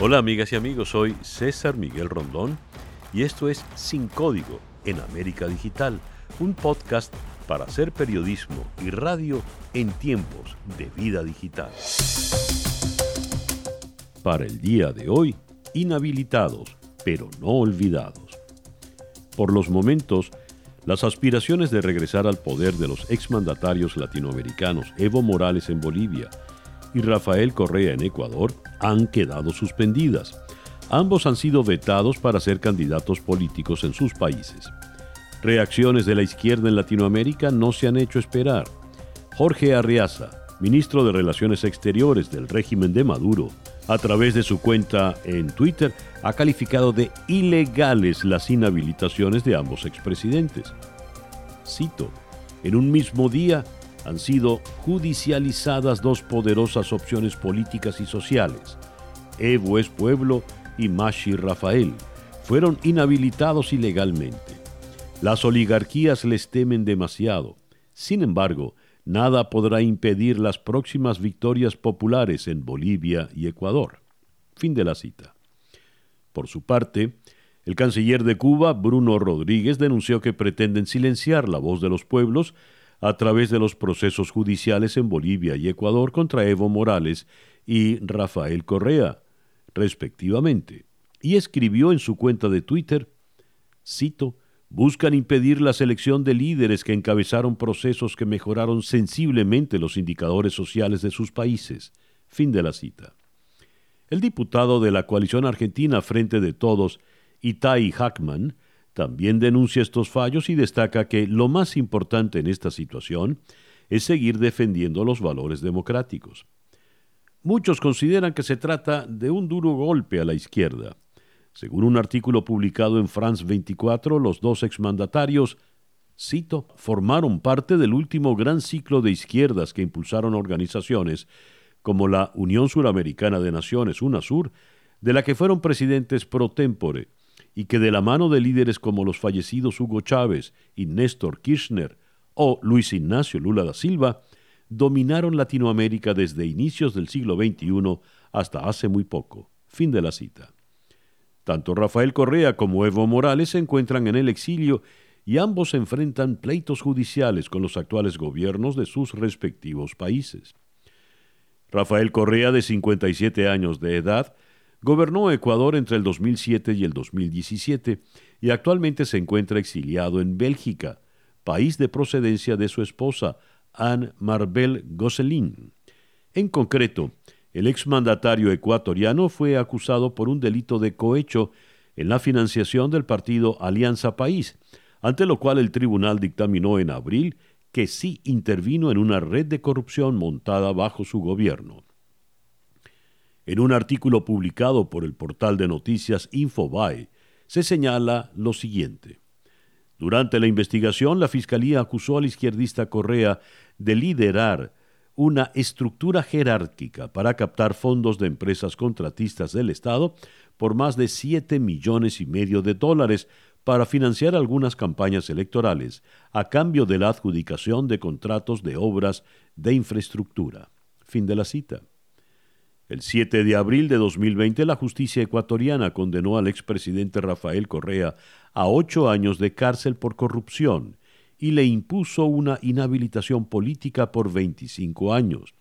Hola amigas y amigos, soy César Miguel Rondón y esto es Sin Código en América Digital, un podcast para hacer periodismo y radio en tiempos de vida digital. Para el día de hoy, inhabilitados, pero no olvidados. Por los momentos, las aspiraciones de regresar al poder de los exmandatarios latinoamericanos Evo Morales en Bolivia y Rafael Correa en Ecuador han quedado suspendidas. Ambos han sido vetados para ser candidatos políticos en sus países. Reacciones de la izquierda en Latinoamérica no se han hecho esperar. Jorge Arriaza, ministro de Relaciones Exteriores del régimen de Maduro, a través de su cuenta en Twitter, ha calificado de ilegales las inhabilitaciones de ambos expresidentes. Cito, en un mismo día han sido judicializadas dos poderosas opciones políticas y sociales. Evo es pueblo y Mashi Rafael fueron inhabilitados ilegalmente. Las oligarquías les temen demasiado. Sin embargo, nada podrá impedir las próximas victorias populares en Bolivia y Ecuador. Fin de la cita. Por su parte, el canciller de Cuba, Bruno Rodríguez, denunció que pretenden silenciar la voz de los pueblos a través de los procesos judiciales en Bolivia y Ecuador contra Evo Morales y Rafael Correa, respectivamente, y escribió en su cuenta de Twitter, cito, buscan impedir la selección de líderes que encabezaron procesos que mejoraron sensiblemente los indicadores sociales de sus países. Fin de la cita. El diputado de la coalición argentina Frente de Todos, Itai Hackman, también denuncia estos fallos y destaca que lo más importante en esta situación es seguir defendiendo los valores democráticos. Muchos consideran que se trata de un duro golpe a la izquierda. Según un artículo publicado en France 24, los dos exmandatarios, cito, formaron parte del último gran ciclo de izquierdas que impulsaron organizaciones como la Unión Suramericana de Naciones, UNASUR, de la que fueron presidentes pro tempore y que de la mano de líderes como los fallecidos Hugo Chávez y Néstor Kirchner o Luis Ignacio Lula da Silva, dominaron Latinoamérica desde inicios del siglo XXI hasta hace muy poco. Fin de la cita. Tanto Rafael Correa como Evo Morales se encuentran en el exilio y ambos enfrentan pleitos judiciales con los actuales gobiernos de sus respectivos países. Rafael Correa, de 57 años de edad, Gobernó Ecuador entre el 2007 y el 2017 y actualmente se encuentra exiliado en Bélgica, país de procedencia de su esposa, Anne Marbel Gosselin. En concreto, el exmandatario ecuatoriano fue acusado por un delito de cohecho en la financiación del partido Alianza País, ante lo cual el tribunal dictaminó en abril que sí intervino en una red de corrupción montada bajo su gobierno. En un artículo publicado por el portal de noticias Infobae, se señala lo siguiente. Durante la investigación, la Fiscalía acusó al izquierdista Correa de liderar una estructura jerárquica para captar fondos de empresas contratistas del Estado por más de 7 millones y medio de dólares para financiar algunas campañas electorales, a cambio de la adjudicación de contratos de obras de infraestructura. Fin de la cita. El 7 de abril de 2020, la justicia ecuatoriana condenó al expresidente Rafael Correa a ocho años de cárcel por corrupción y le impuso una inhabilitación política por 25 años.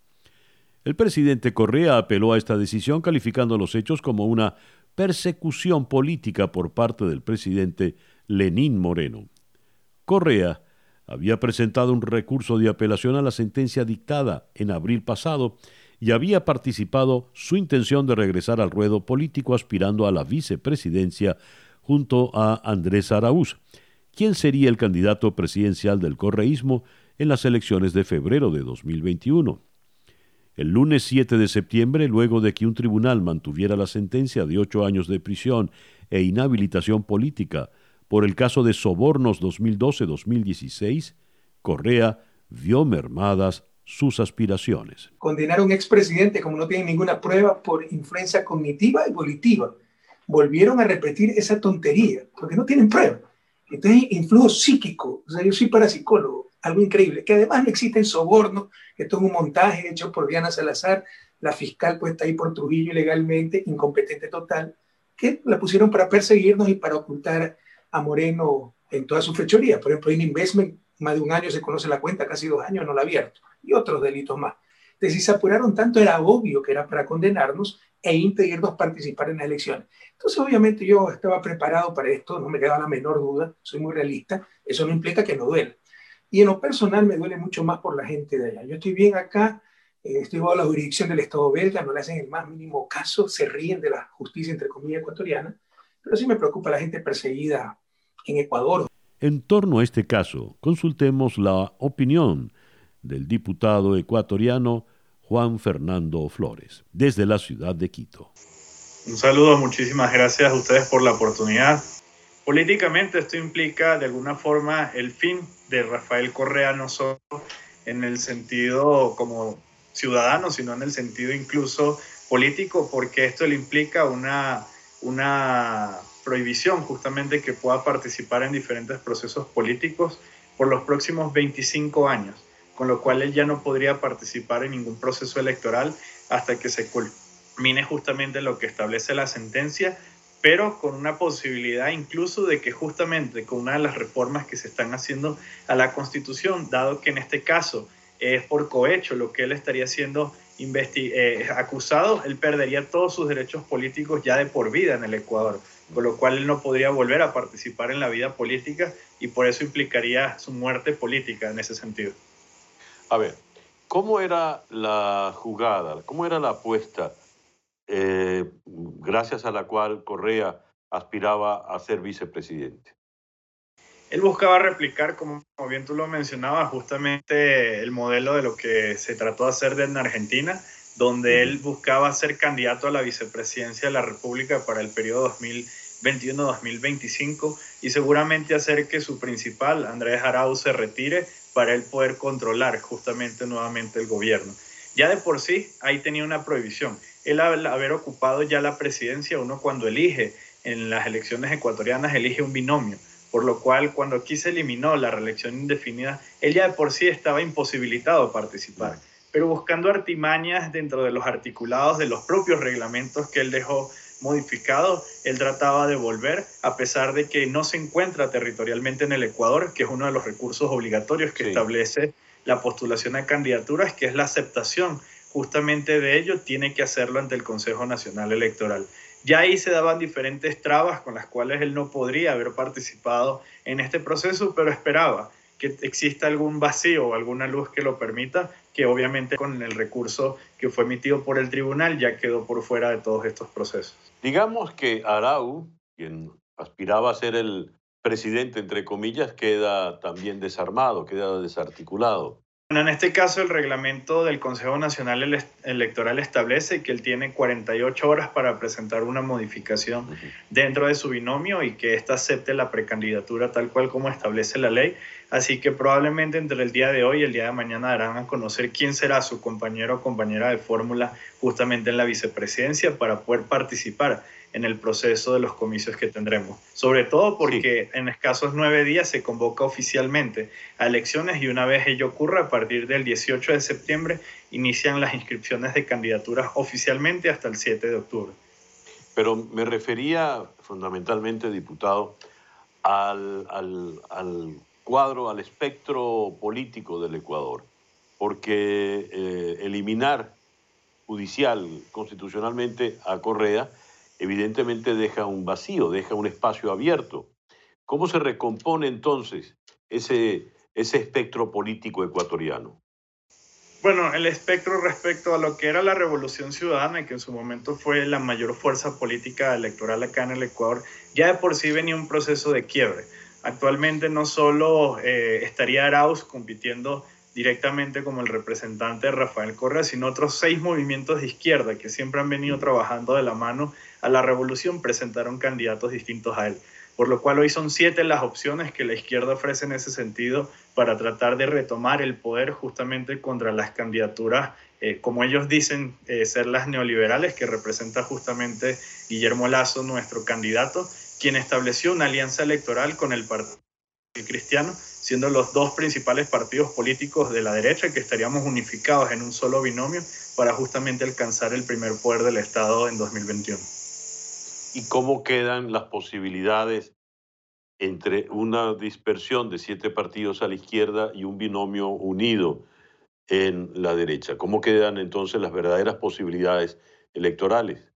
El presidente Correa apeló a esta decisión calificando los hechos como una persecución política por parte del presidente Lenín Moreno. Correa había presentado un recurso de apelación a la sentencia dictada en abril pasado y había participado su intención de regresar al ruedo político aspirando a la vicepresidencia junto a Andrés Araúz, quien sería el candidato presidencial del correísmo en las elecciones de febrero de 2021. El lunes 7 de septiembre, luego de que un tribunal mantuviera la sentencia de ocho años de prisión e inhabilitación política por el caso de sobornos 2012-2016, Correa vio mermadas sus aspiraciones. Condenar a un expresidente como no tiene ninguna prueba por influencia cognitiva y volitiva. Volvieron a repetir esa tontería porque no tienen prueba. Entonces, influjo psíquico. O sea, yo soy parapsicólogo. algo increíble, que además no existen sobornos, que esto es un montaje hecho por Diana Salazar, la fiscal puesta ahí por Trujillo ilegalmente, incompetente total, que la pusieron para perseguirnos y para ocultar a Moreno en toda su fechoría. Por ejemplo, en Investment, más de un año se conoce la cuenta, casi dos años no la ha abierto, y otros delitos más. Entonces, si se apuraron tanto, era obvio que era para condenarnos e impedirnos participar en las elecciones. Entonces, obviamente, yo estaba preparado para esto, no me quedaba la menor duda, soy muy realista, eso no implica que no duela. Y en lo personal me duele mucho más por la gente de allá. Yo estoy bien acá, eh, estoy bajo la jurisdicción del Estado belga, no le hacen el más mínimo caso, se ríen de la justicia, entre comillas, ecuatoriana, pero sí me preocupa la gente perseguida en Ecuador. En torno a este caso, consultemos la opinión del diputado ecuatoriano Juan Fernando Flores, desde la ciudad de Quito. Un saludo, muchísimas gracias a ustedes por la oportunidad. Políticamente esto implica de alguna forma el fin de Rafael Correa, no solo en el sentido como ciudadano, sino en el sentido incluso político, porque esto le implica una, una prohibición justamente que pueda participar en diferentes procesos políticos por los próximos 25 años con lo cual él ya no podría participar en ningún proceso electoral hasta que se culmine justamente lo que establece la sentencia, pero con una posibilidad incluso de que justamente con una de las reformas que se están haciendo a la Constitución, dado que en este caso es por cohecho lo que él estaría siendo eh, acusado, él perdería todos sus derechos políticos ya de por vida en el Ecuador, con lo cual él no podría volver a participar en la vida política y por eso implicaría su muerte política en ese sentido. A ver, ¿cómo era la jugada, cómo era la apuesta eh, gracias a la cual Correa aspiraba a ser vicepresidente? Él buscaba replicar, como, bien tú lo mencionabas, justamente el modelo de lo que se trató de hacer en Argentina, donde él buscaba ser candidato a la vicepresidencia de la República para el periodo 2021-2025 y seguramente hacer que su principal, Andrés Arauz, se retire para él poder controlar justamente nuevamente el gobierno. Ya de por sí, ahí tenía una prohibición. Él al haber ocupado ya la presidencia, uno cuando elige en las elecciones ecuatorianas, elige un binomio, por lo cual cuando aquí se eliminó la reelección indefinida, él ya de por sí estaba imposibilitado a participar. Pero buscando artimañas dentro de los articulados de los propios reglamentos que él dejó modificado, él trataba de volver, a pesar de que no se encuentra territorialmente en el Ecuador, que es uno de los recursos obligatorios que establece la postulación a candidaturas, que es la aceptación justamente de ello, tiene que hacerlo ante el Consejo Nacional Electoral. Ya ahí se daban diferentes trabas con las cuales él no podría haber participado en este proceso, pero esperaba que exista algún vacío o alguna luz que lo permita, que obviamente con el recurso que fue emitido por el tribunal ya quedó por fuera de todos estos procesos. Digamos que Arau, quien aspiraba a ser el presidente, entre comillas, queda también desarmado, queda desarticulado. Bueno, en este caso el reglamento del Consejo Nacional Electoral establece que él tiene 48 horas para presentar una modificación dentro de su binomio y que ésta acepte la precandidatura tal cual como establece la ley. Así que probablemente entre el día de hoy y el día de mañana darán a conocer quién será su compañero o compañera de fórmula justamente en la vicepresidencia para poder participar en el proceso de los comicios que tendremos. Sobre todo porque en escasos nueve días se convoca oficialmente a elecciones y una vez ello ocurra, a partir del 18 de septiembre, inician las inscripciones de candidaturas oficialmente hasta el 7 de octubre. Pero me refería fundamentalmente, diputado, al, al cuadro, al espectro político del Ecuador, porque eh, eliminar judicial, constitucionalmente a Correa, evidentemente deja un vacío, deja un espacio abierto. ¿Cómo se recompone entonces ese, ese espectro político ecuatoriano? Bueno, el espectro respecto a lo que era la Revolución Ciudadana, que en su momento fue la mayor fuerza política electoral acá en el Ecuador, ya de por sí venía un proceso de quiebre. Actualmente no solo eh, estaría Arauz compitiendo directamente como el representante de Rafael Correa, sino otros seis movimientos de izquierda que siempre han venido trabajando de la mano a la revolución, presentaron candidatos distintos a él. Por lo cual hoy son siete las opciones que la izquierda ofrece en ese sentido para tratar de retomar el poder justamente contra las candidaturas, eh, como ellos dicen, eh, ser las neoliberales, que representa justamente Guillermo Lazo, nuestro candidato, quien estableció una alianza electoral con el Partido Cristiano, siendo los dos principales partidos políticos de la derecha que estaríamos unificados en un solo binomio para justamente alcanzar el primer poder del Estado en 2021. ¿Y cómo quedan las posibilidades entre una dispersión de siete partidos a la izquierda y un binomio unido en la derecha? ¿Cómo quedan entonces las verdaderas posibilidades electorales?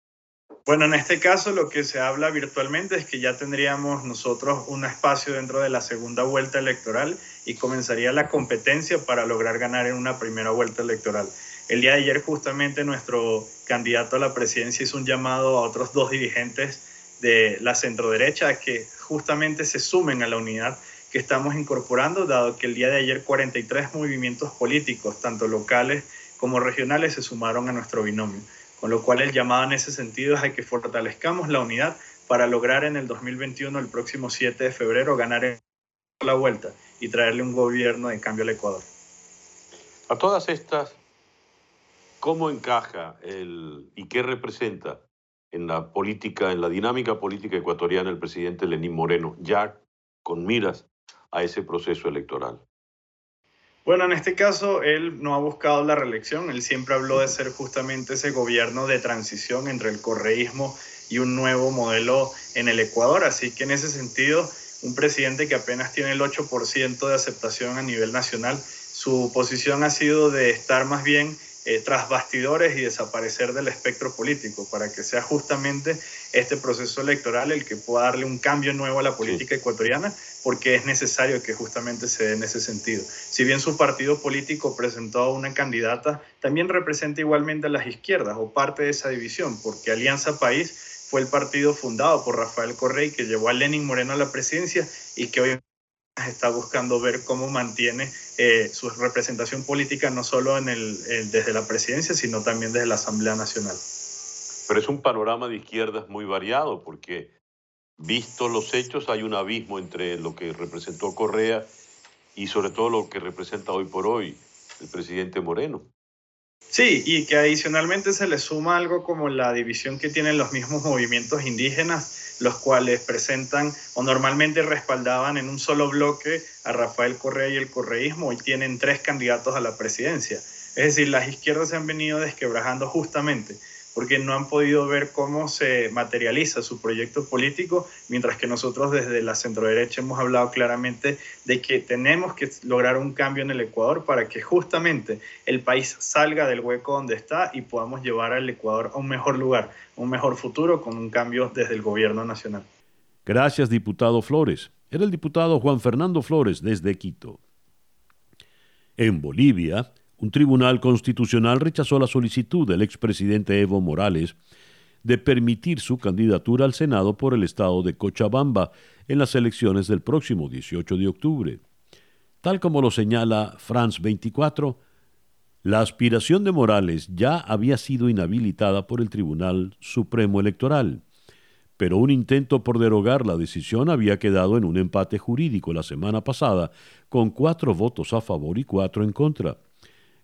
Bueno, en este caso lo que se habla virtualmente es que ya tendríamos nosotros un espacio dentro de la segunda vuelta electoral y comenzaría la competencia para lograr ganar en una primera vuelta electoral. El día de ayer justamente nuestro candidato a la presidencia hizo un llamado a otros dos dirigentes de la centroderecha a que justamente se sumen a la unidad que estamos incorporando, dado que el día de ayer 43 movimientos políticos, tanto locales como regionales, se sumaron a nuestro binomio. Con lo cual el llamado en ese sentido es a que fortalezcamos la unidad para lograr en el 2021, el próximo 7 de febrero, ganar la vuelta y traerle un gobierno de cambio al Ecuador. A todas estas, ¿cómo encaja el, y qué representa en la política, en la dinámica política ecuatoriana el presidente Lenín Moreno, ya con miras a ese proceso electoral? Bueno, en este caso él no ha buscado la reelección, él siempre habló de ser justamente ese gobierno de transición entre el correísmo y un nuevo modelo en el Ecuador, así que en ese sentido, un presidente que apenas tiene el 8% de aceptación a nivel nacional, su posición ha sido de estar más bien eh, tras bastidores y desaparecer del espectro político, para que sea justamente este proceso electoral el que pueda darle un cambio nuevo a la política ecuatoriana, porque es necesario que justamente se dé en ese sentido. Si bien su partido político presentó a una candidata, también representa igualmente a las izquierdas o parte de esa división, porque Alianza País fue el partido fundado por Rafael Correy que llevó a Lenin Moreno a la presidencia y que hoy está buscando ver cómo mantiene eh, su representación política no solo en el, desde la presidencia, sino también desde la Asamblea Nacional. Pero es un panorama de izquierdas muy variado, porque visto los hechos hay un abismo entre lo que representó Correa y sobre todo lo que representa hoy por hoy el presidente Moreno. Sí, y que adicionalmente se le suma algo como la división que tienen los mismos movimientos indígenas los cuales presentan o normalmente respaldaban en un solo bloque a Rafael Correa y el correísmo, hoy tienen tres candidatos a la presidencia. Es decir, las izquierdas se han venido desquebrajando justamente porque no han podido ver cómo se materializa su proyecto político, mientras que nosotros desde la centroderecha hemos hablado claramente de que tenemos que lograr un cambio en el Ecuador para que justamente el país salga del hueco donde está y podamos llevar al Ecuador a un mejor lugar, un mejor futuro con un cambio desde el gobierno nacional. Gracias, diputado Flores. Era el diputado Juan Fernando Flores desde Quito. En Bolivia, un tribunal constitucional rechazó la solicitud del expresidente Evo Morales de permitir su candidatura al Senado por el estado de Cochabamba en las elecciones del próximo 18 de octubre. Tal como lo señala France 24, la aspiración de Morales ya había sido inhabilitada por el Tribunal Supremo Electoral, pero un intento por derogar la decisión había quedado en un empate jurídico la semana pasada, con cuatro votos a favor y cuatro en contra.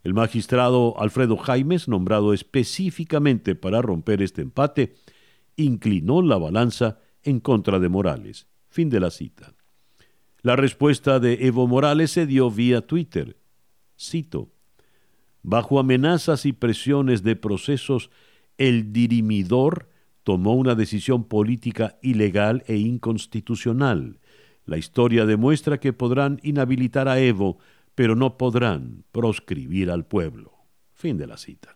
El magistrado Alfredo Jaimes, nombrado específicamente para romper este empate, inclinó la balanza en contra de Morales. Fin de la cita. La respuesta de Evo Morales se dio vía Twitter. Cito. Bajo amenazas y presiones de procesos, el dirimidor tomó una decisión política ilegal e inconstitucional. La historia demuestra que podrán inhabilitar a Evo pero no podrán proscribir al pueblo. Fin de la cita.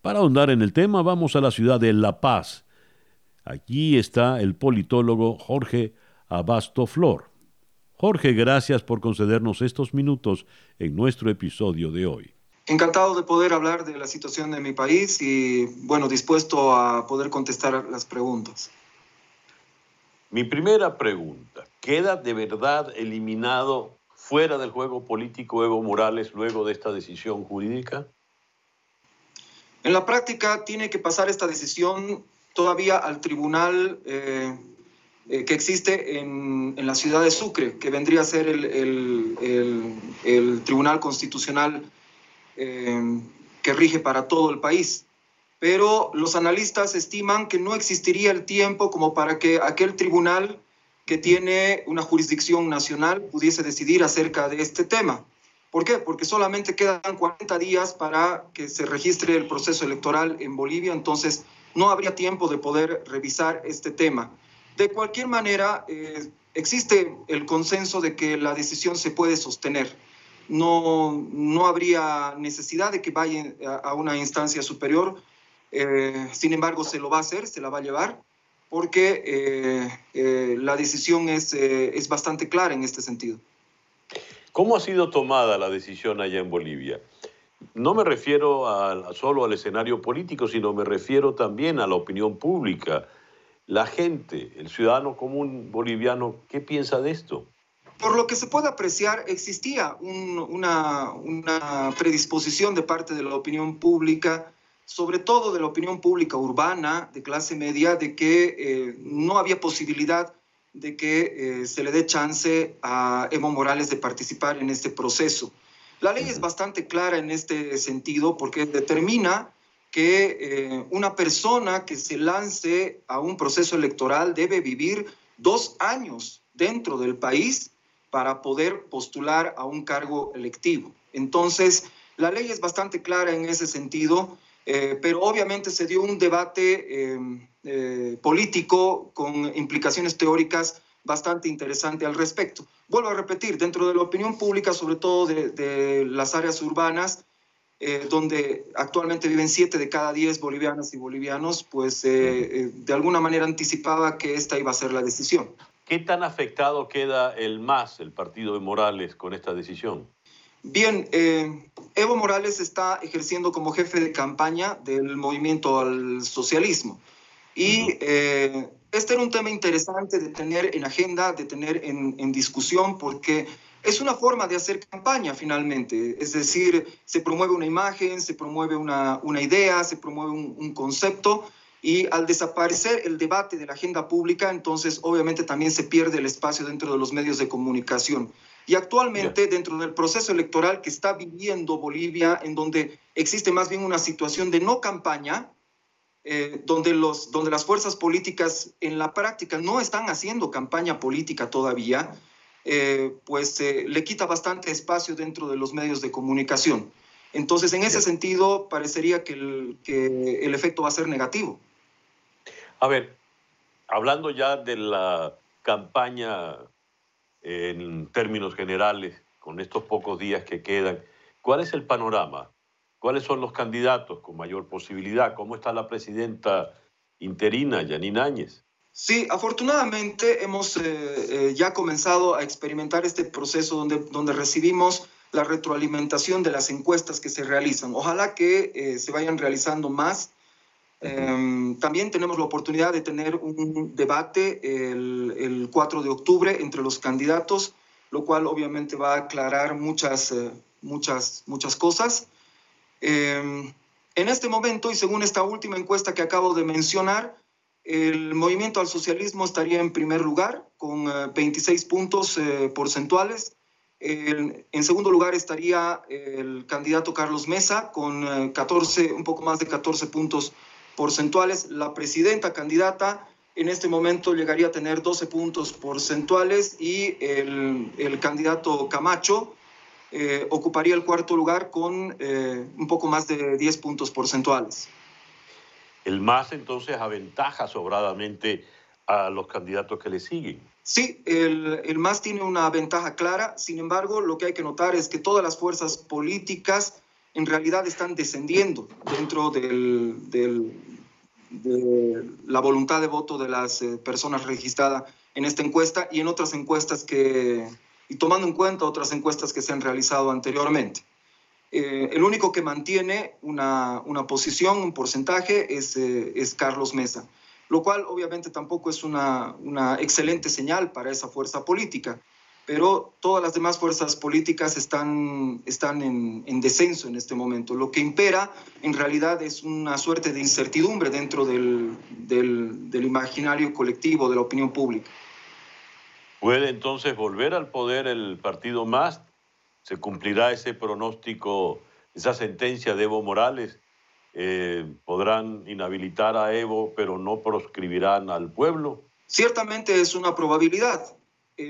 Para ahondar en el tema, vamos a la ciudad de La Paz. Aquí está el politólogo Jorge Abasto Flor. Jorge, gracias por concedernos estos minutos en nuestro episodio de hoy. Encantado de poder hablar de la situación de mi país y, bueno, dispuesto a poder contestar las preguntas. Mi primera pregunta, ¿queda de verdad eliminado fuera del juego político Evo Morales luego de esta decisión jurídica? En la práctica tiene que pasar esta decisión todavía al tribunal eh, eh, que existe en, la ciudad de Sucre, que vendría a ser el, tribunal constitucional eh, que rige para todo el país. Pero los analistas estiman que no existiría el tiempo como para que aquel tribunal que tiene una jurisdicción nacional pudiese decidir acerca de este tema. ¿Por qué? Porque solamente quedan 40 días para que se registre el proceso electoral en Bolivia, entonces no habría tiempo de poder revisar este tema. De cualquier manera, eh, existe el consenso de que la decisión se puede sostener. No, no habría necesidad de que vaya a una instancia superior. Eh, sin embargo, se lo va a hacer, se la va a llevar, porque eh, la decisión es, es bastante clara en este sentido. ¿Cómo ha sido tomada la decisión allá en Bolivia? No me refiero a, solo al escenario político, sino me refiero también a la opinión pública. La gente, el ciudadano común boliviano, ¿qué piensa de esto? Por lo que se puede apreciar, existía una, una, predisposición de parte de la opinión pública, sobre todo de la opinión pública urbana, de clase media, de que eh, no había posibilidad de que eh, se le dé chance a Evo Morales de participar en este proceso. La ley es bastante clara en este sentido porque determina que eh, una persona que se lance a un proceso electoral debe vivir dos años dentro del país para poder postular a un cargo electivo. Entonces, la ley es bastante clara en ese sentido, eh, pero obviamente se dio un debate eh, político con implicaciones teóricas bastante interesante al respecto. Vuelvo a repetir, dentro de la opinión pública, sobre todo de, las áreas urbanas, eh, donde actualmente viven siete de cada diez bolivianas y bolivianos, pues eh, eh, de alguna manera anticipaba que esta iba a ser la decisión. ¿Qué tan afectado queda el MAS, el partido de Morales, con esta decisión? Bien, Evo Morales está ejerciendo como jefe de campaña del movimiento al socialismo. Y este era un tema interesante de tener en agenda, de tener en, discusión, porque es una forma de hacer campaña finalmente. Es decir, se promueve una imagen, se promueve una, idea, se promueve un, concepto. Y al desaparecer el debate de la agenda pública, entonces obviamente también se pierde el espacio dentro de los medios de comunicación. Y actualmente, dentro del proceso electoral que está viviendo Bolivia, en donde existe más bien una situación de no campaña, eh, donde, los, donde las fuerzas políticas en la práctica no están haciendo campaña política todavía, eh, pues eh, le quita bastante espacio dentro de los medios de comunicación. Entonces, en ese sentido, parecería que el, que el efecto va a ser negativo. A ver, hablando ya de la campaña en términos generales, con estos pocos días que quedan, ¿cuál es el panorama? ¿Cuáles son los candidatos con mayor posibilidad? ¿Cómo está la presidenta interina, Janine Áñez? Sí, afortunadamente hemos eh, eh, ya comenzado a experimentar este proceso donde, donde recibimos la retroalimentación de las encuestas que se realizan. Ojalá que eh, se vayan realizando más. Em, también tenemos la oportunidad de tener un debate el, el, 4 de octubre entre los candidatos, lo cual obviamente va a aclarar muchas, muchas, muchas cosas. Em, en este momento, y según esta última encuesta que acabo de mencionar, el movimiento al socialismo estaría en primer lugar con 26 eh, puntos eh, porcentuales. en segundo lugar estaría el candidato Carlos Mesa con 14, eh, un poco más de 14 puntos porcentuales. La presidenta candidata en este momento llegaría a tener 12 puntos porcentuales y el, el candidato Camacho eh, ocuparía el cuarto lugar con eh, un poco más de 10 puntos porcentuales. El MAS entonces aventaja sobradamente a los candidatos que le siguen. Sí, el, el MAS tiene una ventaja clara, sin embargo, lo que hay que notar es que todas las fuerzas políticas en realidad están descendiendo dentro del, del, de la voluntad de voto de las eh, personas registradas en esta encuesta y en otras encuestas que, y tomando en cuenta otras encuestas que se han realizado anteriormente. Eh, el único que mantiene una, una posición, un porcentaje, es, eh, es, Carlos Mesa, lo cual obviamente tampoco es una, una excelente señal para esa fuerza política, pero todas las demás fuerzas políticas están, están en, en, descenso en este momento. Lo que impera en realidad es una suerte de incertidumbre dentro del, del, del imaginario colectivo, de la opinión pública. ¿Puede entonces volver al poder el partido más? ¿Se cumplirá ese pronóstico, esa sentencia de Evo Morales? Eh, ¿Podrán inhabilitar a Evo, pero no proscribirán al pueblo? Ciertamente es una probabilidad.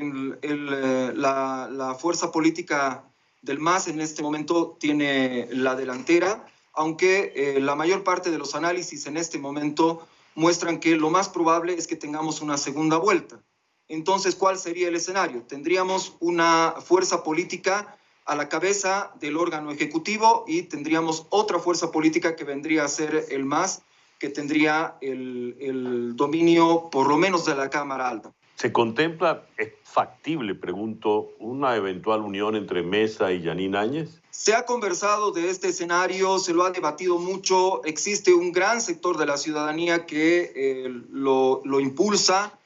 Eh, la, fuerza política del MAS en este momento tiene la delantera, aunque eh, la mayor parte de los análisis en este momento muestran que lo más probable es que tengamos una segunda vuelta. Entonces, ¿cuál sería el escenario? Tendríamos una fuerza política a la cabeza del órgano ejecutivo y tendríamos otra fuerza política que vendría a ser el MAS, que tendría el, el dominio por lo menos de la Cámara Alta. ¿Se contempla, es factible, pregunto, una eventual unión entre Mesa y Janine Áñez? Se ha conversado de este escenario, se lo ha debatido mucho, existe un gran sector de la ciudadanía que eh, lo, lo, impulsa.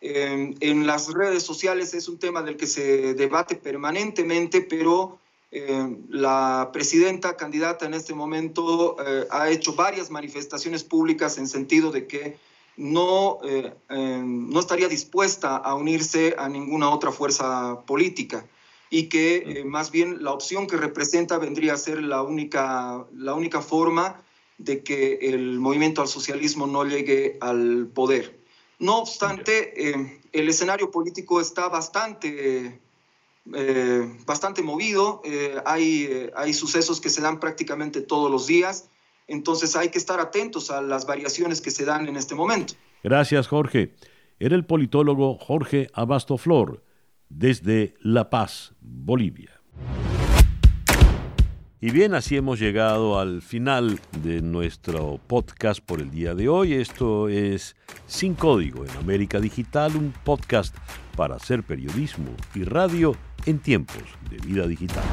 Eh, en las redes sociales es un tema del que se debate permanentemente, pero eh, la presidenta candidata en este momento ha hecho varias manifestaciones públicas en sentido de que no, eh, eh, no estaría dispuesta a unirse a ninguna otra fuerza política y que eh, más bien la opción que representa vendría a ser la única, la única forma de que el movimiento al socialismo no llegue al poder. No obstante, el escenario político está bastante, bastante movido, hay, hay sucesos que se dan prácticamente todos los días entonces hay que estar atentos a las variaciones que se dan en este momento. Gracias, Jorge. Era el politólogo Jorge Abastoflor, desde La Paz, Bolivia. Y bien, así hemos llegado al final de nuestro podcast por el día de hoy. Esto es Sin Código en América Digital, un podcast para hacer periodismo y radio en tiempos de vida digital.